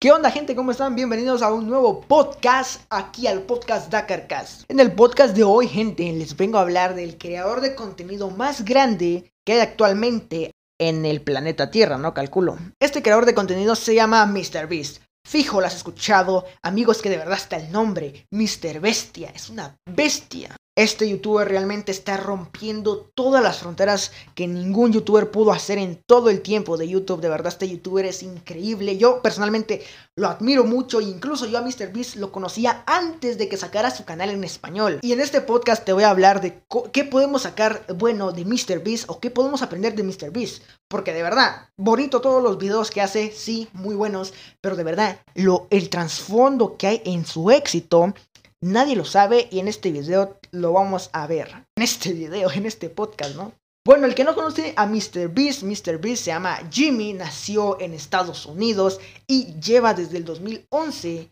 ¿Qué onda gente? ¿Cómo están? Bienvenidos a un nuevo podcast aquí al podcast Dakarcast. En el podcast de hoy, gente, les vengo a hablar del creador de contenido más grande que hay actualmente en el planeta Tierra, ¿no? Calculo. Este creador de contenido se llama MrBeast. Fijo, lo has escuchado. Amigos, que de verdad está el nombre. Mr. Bestia. Es una bestia. Este youtuber realmente está rompiendo todas las fronteras que ningún youtuber pudo hacer en todo el tiempo de YouTube. De verdad, este youtuber es increíble. Yo personalmente lo admiro mucho. Incluso yo a MrBeast lo conocía antes de que sacara su canal en español. Y en este podcast te voy a hablar de qué podemos sacar bueno de MrBeast o qué podemos aprender de MrBeast. Porque de verdad, bonito todos los videos que hace, sí, muy buenos. Pero de verdad, lo, el trasfondo que hay en su éxito Nadie lo sabe y en este video lo vamos a ver. En este video, en este podcast, ¿no? Bueno, el que no conoce a Mr. Beast, Mr. Beast se llama Jimmy, nació en Estados Unidos y lleva desde el 2011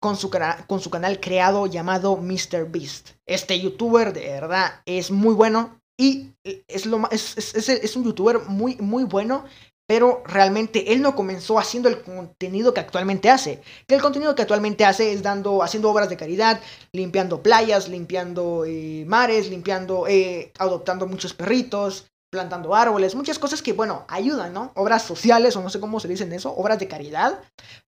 con su, canal creado llamado Mr. Beast. Este youtuber de verdad es muy bueno y es, lo, es, es, es un youtuber muy, muy bueno pero realmente él no comenzó haciendo el contenido que actualmente hace. Que el contenido que actualmente hace es dando, haciendo obras de caridad, limpiando playas, limpiando eh, mares, limpiando, eh, adoptando muchos perritos, plantando árboles, muchas cosas que, bueno, ayudan, ¿no? Obras sociales, o no sé cómo se dicen eso, obras de caridad.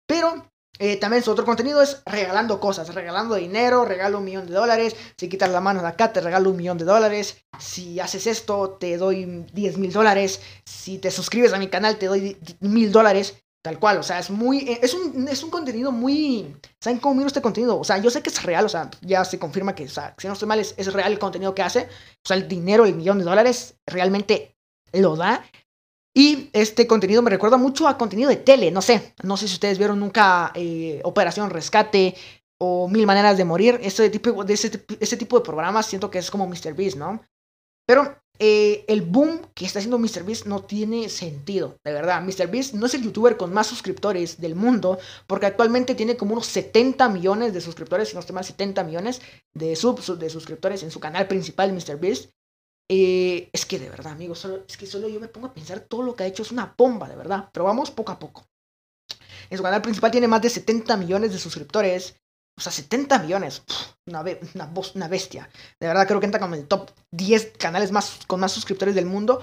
Pero eh, también su otro contenido es regalando cosas, regalando dinero, regalo un millón de dólares, si quitas la mano de acá te regalo un millón de dólares, si haces esto te doy 10 mil dólares, si te suscribes a mi canal te doy mil dólares, tal cual, o sea, es muy, eh, es un, es un contenido muy, ¿saben cómo miro este contenido? O sea, yo sé que es real, o sea, ya se confirma que, o sea, si no estoy mal, es, es real el contenido que hace, o sea, el dinero, el millón de dólares, realmente lo da, y este contenido me recuerda mucho a contenido de tele, no sé, no sé si ustedes vieron nunca eh, Operación Rescate o Mil Maneras de Morir, este tipo, de ese, tipo de programas siento que es como MrBeast, ¿no? Pero eh, el boom que está haciendo MrBeast no tiene sentido, de verdad. MrBeast no es el youtuber con más suscriptores del mundo, porque actualmente tiene como unos 70 millones de suscriptores, si no estoy mal, 70 millones de, sub, de suscriptores en su canal principal, MrBeast. Eh, es que de verdad, amigos, es que solo yo me pongo a pensar todo lo que ha hecho es una bomba, de verdad. Pero vamos poco a poco. En su canal principal tiene más de 70 millones de suscriptores. O sea, 70 millones. una, una, una, bestia. De verdad creo que entra como en el top 10 canales más, con más suscriptores del mundo.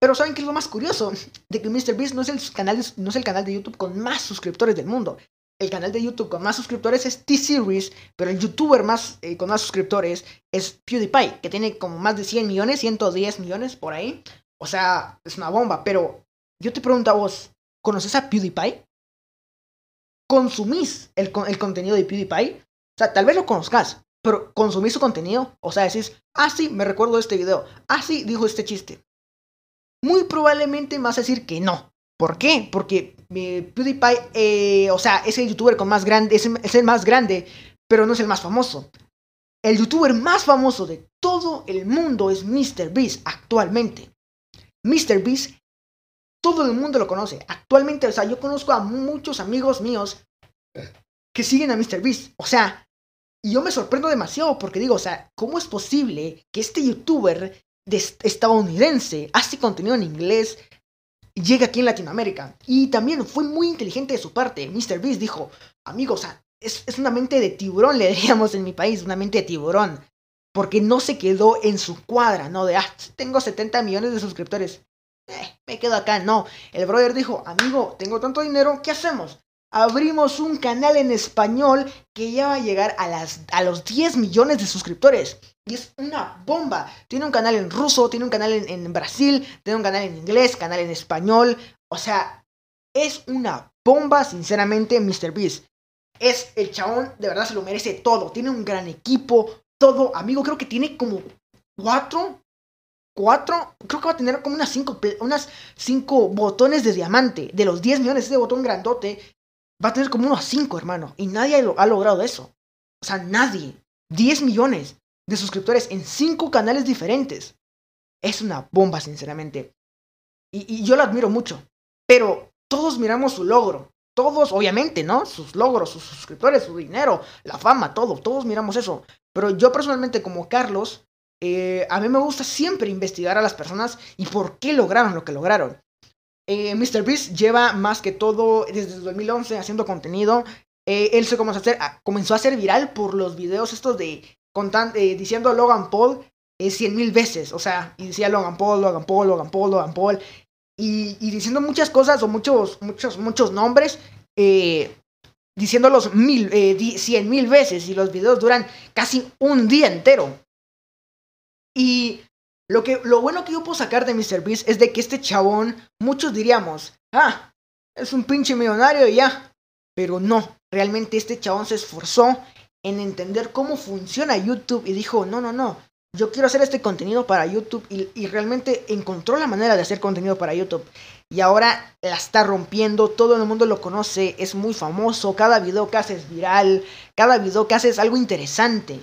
Pero ¿saben qué es lo más curioso? De que MrBeast no no es el canal de YouTube con más suscriptores del mundo el canal de YouTube con más suscriptores es T-Series, pero el youtuber más eh, con más suscriptores es PewDiePie, que tiene como más de 100 millones, 110 millones por ahí. O sea, es una bomba, pero yo te pregunto a vos, ¿conoces a PewDiePie? ¿Consumís el, contenido de PewDiePie? O sea, tal vez lo conozcas, pero ¿consumís su contenido? O sea, decís, ah, sí, me recuerdo este video, ah, sí, dijo este chiste. Muy probablemente me vas a decir que no. ¿Por qué? Porque PewDiePie, eh, o sea, es el youtuber con más grande, es, el más grande, pero no es el más famoso. El youtuber más famoso de todo el mundo es MrBeast actualmente. MrBeast, todo el mundo lo conoce. Actualmente, o sea, yo conozco a muchos amigos míos que siguen a MrBeast. O sea, y yo me sorprendo demasiado porque digo, o sea, ¿cómo es posible que este youtuber estadounidense hace contenido en inglés, llega aquí en Latinoamérica. Y también fue muy inteligente de su parte. Mr. Beast dijo, amigos, es, es una mente de tiburón, le diríamos en mi país, una mente de tiburón. Porque no se quedó en su cuadra, ¿no? De, ah, tengo 70 millones de suscriptores. Eh, me quedo acá, no. El brother dijo, amigo, tengo tanto dinero, ¿qué hacemos? Abrimos un canal en español que ya va a llegar a, las, a los 10 millones de suscriptores. Y es una bomba. Tiene un canal en ruso, tiene un canal en, Brasil, tiene un canal en inglés, canal en español. O sea, es una bomba, sinceramente, Mr. Beast. Es el chabón, de verdad se lo merece todo. Tiene un gran equipo, todo. Amigo, creo que tiene como cuatro, cuatro, creo que va a tener como unas cinco, unas cinco botones de diamante. De los 10 millones, ese botón grandote, va a tener como unos cinco, hermano. Y nadie ha logrado eso. O sea, nadie. 10 millones de suscriptores en cinco canales diferentes. Es una bomba, sinceramente. Y, yo lo admiro mucho. Pero todos miramos su logro. Todos, obviamente, ¿no? Sus logros, sus suscriptores, su dinero, la fama, todo. Todos miramos eso. Pero yo personalmente, como Carlos, eh, a mí me gusta siempre investigar a las personas y por qué lograron lo que lograron. eh, MrBeast lleva más que todo desde el 2011 haciendo contenido. Eh, él se comenzó a, hacer, comenzó a ser viral por los videos estos de eh, diciendo Logan Paul eh, cien mil veces. O sea, y decía Logan Paul, Logan Paul, Logan Paul, Logan Paul. Y, diciendo muchas cosas o muchos, muchos, muchos nombres. Eh, diciéndolos mil, eh, cien mil veces. Y los videos duran casi un día entero. Y lo, que, lo bueno que yo puedo sacar de MrBeast es de que este chabón, muchos diríamos, ah, es un pinche millonario y ya. Pero no, realmente este chabón se esforzó en entender cómo funciona YouTube y dijo, no, no, no, yo quiero hacer este contenido para YouTube y, realmente encontró la manera de hacer contenido para YouTube. Y ahora la está rompiendo, todo el mundo lo conoce, es muy famoso, cada video que hace es viral, cada video que hace es algo interesante.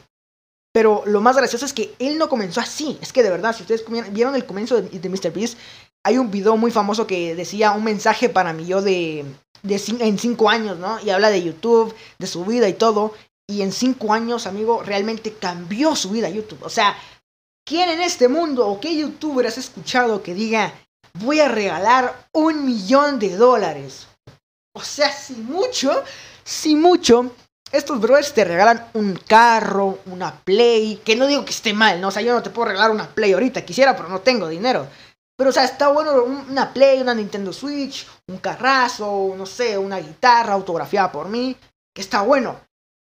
Pero lo más gracioso es que él no comenzó así. Es que de verdad, si ustedes vieron el comienzo de, de MrBeast, hay un video muy famoso que decía un mensaje para mí yo de, de en cinco años, ¿no? Y habla de YouTube, de su vida y todo. Y en cinco años, amigo, realmente cambió su vida YouTube. O sea, ¿quién en este mundo o qué youtuber has escuchado que diga, voy a regalar un millón de dólares? O sea, si mucho, si mucho, estos brothers te regalan un carro, una Play, que no digo que esté mal, ¿no? O sea, yo no te puedo regalar una Play ahorita, quisiera, pero no tengo dinero. Pero, o sea, está bueno una Play, una Nintendo Switch, un carrazo, no sé, una guitarra autografiada por mí, que está bueno.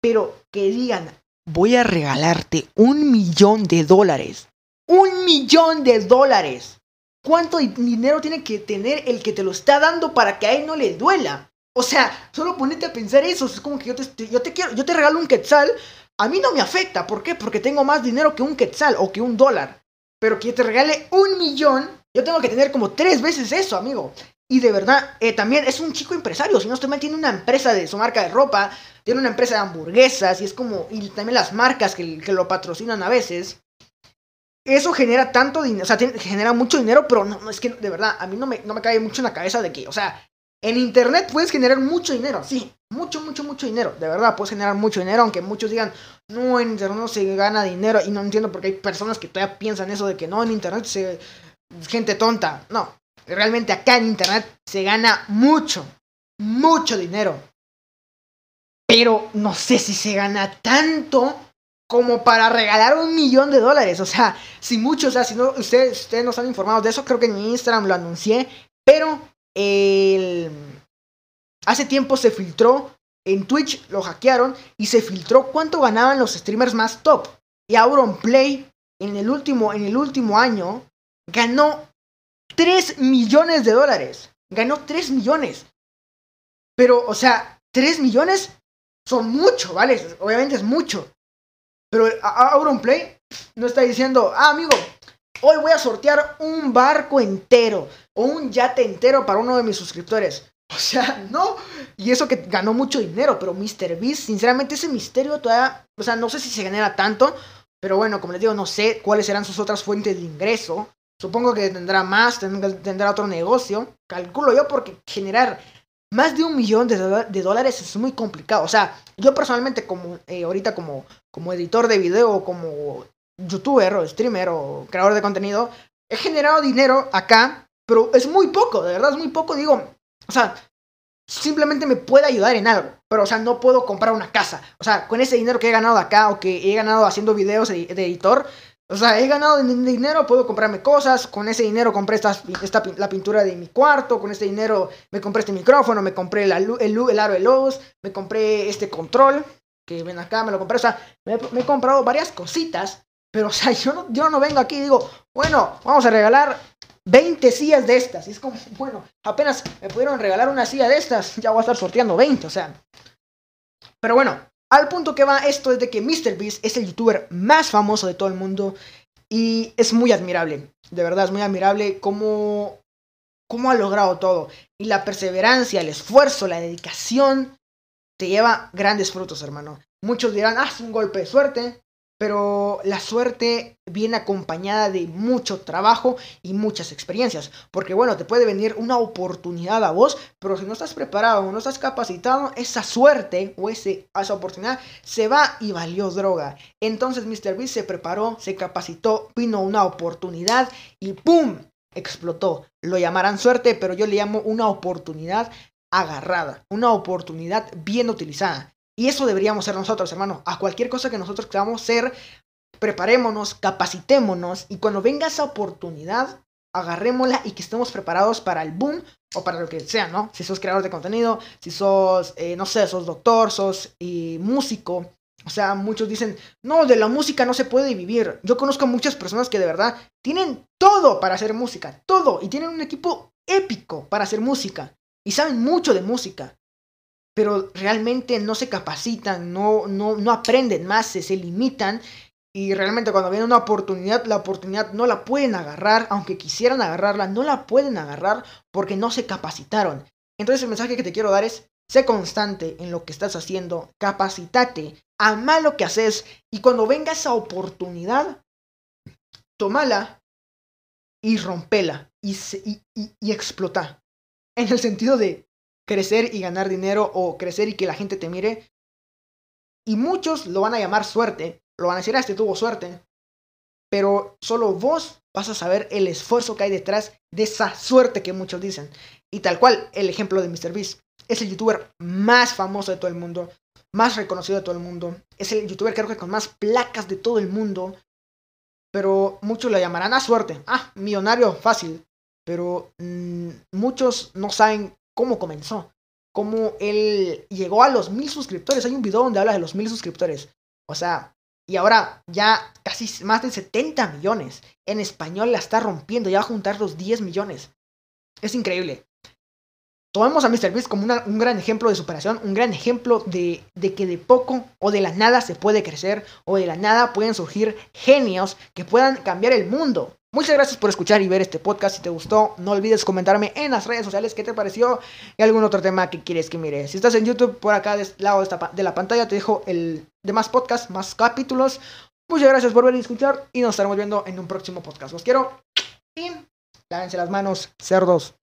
Pero que digan, voy a regalarte un millón de dólares. Un millón de dólares. ¿Cuánto dinero tiene que tener el que te lo está dando para que a él no le duela? O sea, solo ponete a pensar eso. Es como que yo te, yo te quiero, yo te regalo un quetzal. A mí no me afecta. ¿Por qué? Porque tengo más dinero que un quetzal o que un dólar. Pero que te regale un millón, yo tengo que tener como tres veces eso, amigo. Y de verdad, eh, también es un chico empresario. Si no estoy mal, tiene una empresa de su marca de ropa, tiene una empresa de hamburguesas y es como. Y también las marcas que, que lo patrocinan a veces. Eso genera tanto dinero, o sea, genera mucho dinero, pero no, es que de verdad, a mí no me, no me cae mucho en la cabeza de que, o sea, en internet puedes generar mucho dinero, sí, mucho, mucho, mucho dinero, de verdad, puedes generar mucho dinero, aunque muchos digan, no, en internet no se gana dinero, y no entiendo por qué hay personas que todavía piensan eso de que no, en internet se. gente tonta, no, realmente acá en Internet se gana mucho, mucho dinero. Pero no sé si se gana tanto como para regalar un millón de dólares. O sea, si muchos, o no, ustedes, ustedes no están informados de eso, creo que en Instagram lo anuncié. Pero el... hace tiempo se filtró, en Twitch lo hackearon y se filtró cuánto ganaban los streamers más top. Y Auronplay en el último, en el último año ganó 3 millones de dólares. Ganó 3 millones. Pero, o sea, 3 millones son mucho, ¿vale? Obviamente es mucho. Pero Auronplay no está diciendo, ah, amigo, hoy voy a sortear un barco entero o un yate entero para uno de mis suscriptores. O sea, no. Y eso que ganó mucho dinero, pero MrBeast, sinceramente, ese misterio todavía, o sea, no sé si se genera tanto, pero bueno, como les digo, no sé cuáles serán sus otras fuentes de ingreso. Supongo que tendrá más, tendrá otro negocio. Calculo yo porque generar más de un millón de, dólares es muy complicado. O sea, yo personalmente como eh, ahorita como, como editor de video, como youtuber o streamer o creador de contenido, he generado dinero acá, pero es muy poco, de verdad es muy poco. Digo, o sea, simplemente me puede ayudar en algo, pero o sea, no puedo comprar una casa. O sea, con ese dinero que he ganado acá o que he ganado haciendo videos de editor, o sea, he ganado dinero, puedo comprarme cosas. Con ese dinero compré esta, la pintura de mi cuarto. Con este dinero me compré este micrófono, me compré el, el aro de luz, me compré este control. Que ven acá, me lo compré. O sea, me, he comprado varias cositas. Pero, o sea, yo no, yo no vengo aquí y digo, bueno, vamos a regalar 20 sillas de estas. Y es como, bueno, apenas me pudieron regalar una silla de estas, ya voy a estar sorteando 20, o sea. Pero bueno, al punto que va esto es de que MrBeast es el youtuber más famoso de todo el mundo y es muy admirable. De verdad, es muy admirable cómo, cómo ha logrado todo. Y la perseverancia, el esfuerzo, la dedicación te lleva grandes frutos, hermano. Muchos dirán, ah, es un golpe de suerte. Pero la suerte viene acompañada de mucho trabajo y muchas experiencias. Porque bueno, te puede venir una oportunidad a vos, pero si no estás preparado o no estás capacitado, esa suerte o ese, esa oportunidad se va y valió droga. Entonces MrBeast se preparó, se capacitó, vino una oportunidad y ¡pum! explotó. Lo llamarán suerte, pero yo le llamo una oportunidad agarrada, una oportunidad bien utilizada. Y eso deberíamos ser nosotros, hermano. A cualquier cosa que nosotros queramos ser, preparémonos, capacitémonos y cuando venga esa oportunidad, agarrémosla y que estemos preparados para el boom o para lo que sea, ¿no? Si sos creador de contenido, si sos, eh, no sé, sos doctor, sos eh, músico. O sea, muchos dicen, no, de la música no se puede vivir. Yo conozco a muchas personas que de verdad tienen todo para hacer música, todo, y tienen un equipo épico para hacer música, y saben mucho de música, pero realmente no se capacitan, no, no, no aprenden más, se, se limitan y realmente cuando viene una oportunidad, la oportunidad no la pueden agarrar, aunque quisieran agarrarla, no la pueden agarrar porque no se capacitaron. Entonces el mensaje que te quiero dar es, sé constante en lo que estás haciendo, capacitate, ama lo que haces y cuando venga esa oportunidad, tómala y rompela y, y, explota. En el sentido de crecer y ganar dinero o crecer y que la gente te mire. Y muchos lo van a llamar suerte, lo van a decir, ah, este tuvo suerte. Pero solo vos vas a saber el esfuerzo que hay detrás de esa suerte que muchos dicen. Y tal cual, el ejemplo de MrBeast. Es el youtuber más famoso de todo el mundo, más reconocido de todo el mundo. Es el youtuber creo que con más placas de todo el mundo. Pero muchos lo llamarán a suerte. Ah, millonario fácil. Pero mmm, muchos no saben cómo comenzó. Cómo él llegó a los mil suscriptores. Hay un video donde habla de los mil suscriptores. O sea, y ahora ya casi más de 70 millones. En español la está rompiendo, ya va a juntar los 10 millones. Es increíble. Tomemos a MrBeast como un gran ejemplo de superación, un gran ejemplo de, de, que de poco o de la nada se puede crecer o de la nada pueden surgir genios que puedan cambiar el mundo. Muchas gracias por escuchar y ver este podcast. Si te gustó, no olvides comentarme en las redes sociales qué te pareció y algún otro tema que quieres que mire. Si estás en YouTube, por acá del lado de, de la pantalla te dejo el demás podcast, más capítulos. Muchas gracias por ver y escuchar y nos estaremos viendo en un próximo podcast. Los quiero y lávense las manos, cerdos.